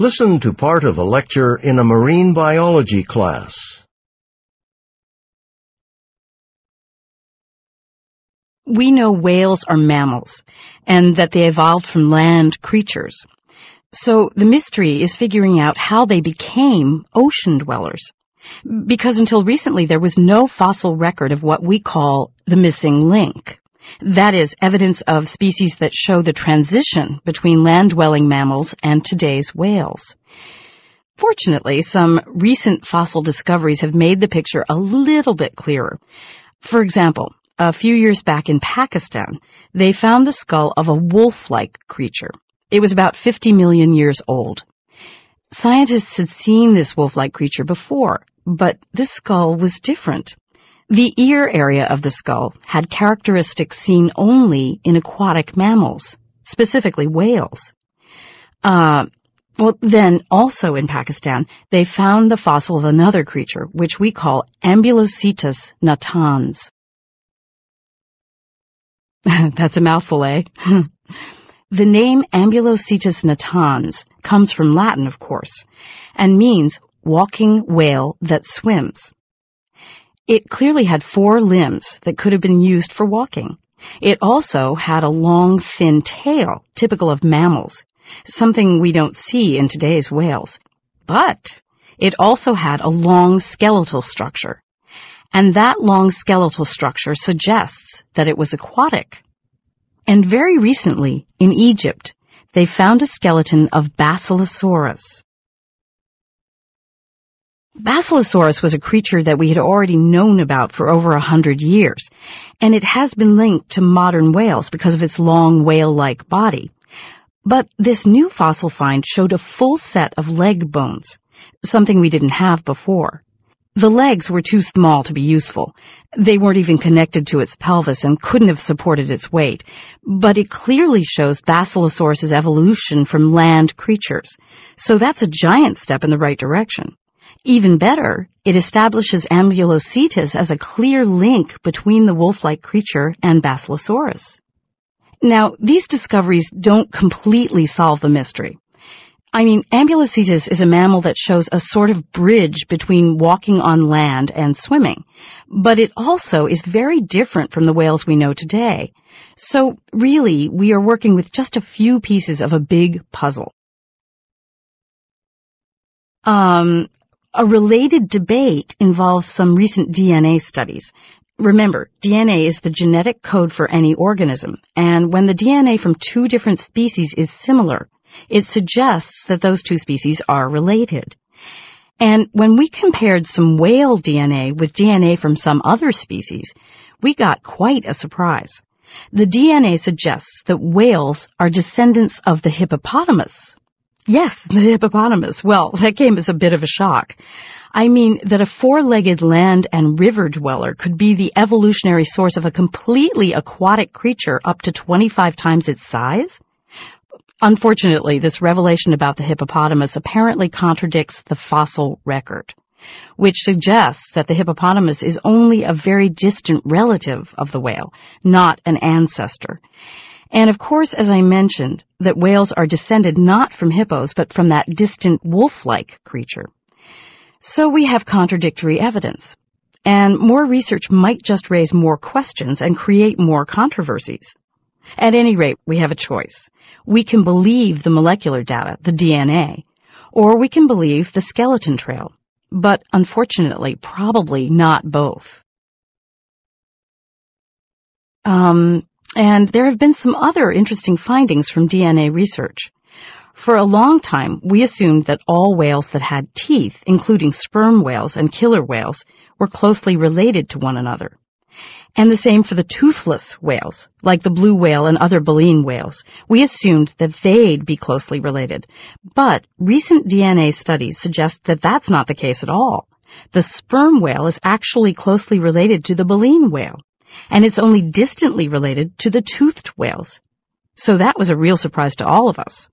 Listen to part of a lecture in a marine biology class. We know whales are mammals and that they evolved from land creatures. So the mystery is figuring out how they became ocean dwellers. Because until recently there was no fossil record of what we call the missing link. That is, evidence of species that show the transition between land-dwelling mammals and today's whales. Fortunately, some recent fossil discoveries have made the picture a little bit clearer. For example, a few years back in Pakistan, they found the skull of a wolf-like creature. It was about 50 million years old. Scientists had seen this wolf-like creature before, but this skull was different. The ear area of the skull had characteristics seen only in aquatic mammals, specifically whales. Uh, well, then also in Pakistan, they found the fossil of another creature, which we call Ambulocetus natans. That's a mouthful, eh? The name Ambulocetus natans comes from Latin, of course, and means walking whale that swims. It clearly had four limbs that could have been used for walking. It also had a long, thin tail, typical of mammals, something we don't see in today's whales. But it also had a long skeletal structure. And that long skeletal structure suggests that it was aquatic. And very recently, in Egypt, they found a skeleton of Basilosaurus. Basilosaurus was a creature that we had already known about for over a hundred years, and it has been linked to modern whales because of its long whale-like body. But this new fossil find showed a full set of leg bones, something we didn't have before. The legs were too small to be useful. They weren't even connected to its pelvis and couldn't have supported its weight. But it clearly shows Basilosaurus' evolution from land creatures. So that's a giant step in the right direction. Even better, it establishes Ambulocetus as a clear link between the wolf-like creature and Basilosaurus. Now, these discoveries don't completely solve the mystery. I mean, Ambulocetus is a mammal that shows a sort of bridge between walking on land and swimming, but it also is very different from the whales we know today. So really, we are working with just a few pieces of a big puzzle. Um, a related debate involves some recent DNA studies. Remember, DNA is the genetic code for any organism, and when the DNA from two different species is similar, it suggests that those two species are related. And when we compared some whale DNA with DNA from some other species, we got quite a surprise. The DNA suggests that whales are descendants of the hippopotamus. Yes, the hippopotamus. Well, that came as a bit of a shock. I mean that a four-legged land and river dweller could be the evolutionary source of a completely aquatic creature up to 25 times its size? Unfortunately, this revelation about the hippopotamus apparently contradicts the fossil record, which suggests that the hippopotamus is only a very distant relative of the whale, not an ancestor. And of course, as I mentioned, that whales are descended not from hippos, but from that distant wolf-like creature. So we have contradictory evidence. And more research might just raise more questions and create more controversies. At any rate, we have a choice. We can believe the molecular data, the DNA, or we can believe the skeleton trail. But unfortunately, probably not both. Um, and there have been some other interesting findings from DNA research. For a long time, we assumed that all whales that had teeth, including sperm whales and killer whales, were closely related to one another. And the same for the toothless whales, like the blue whale and other baleen whales. We assumed that they'd be closely related. But recent DNA studies suggest that that's not the case at all. The sperm whale is actually closely related to the baleen whale, and it's only distantly related to the toothed whales. So that was a real surprise to all of us.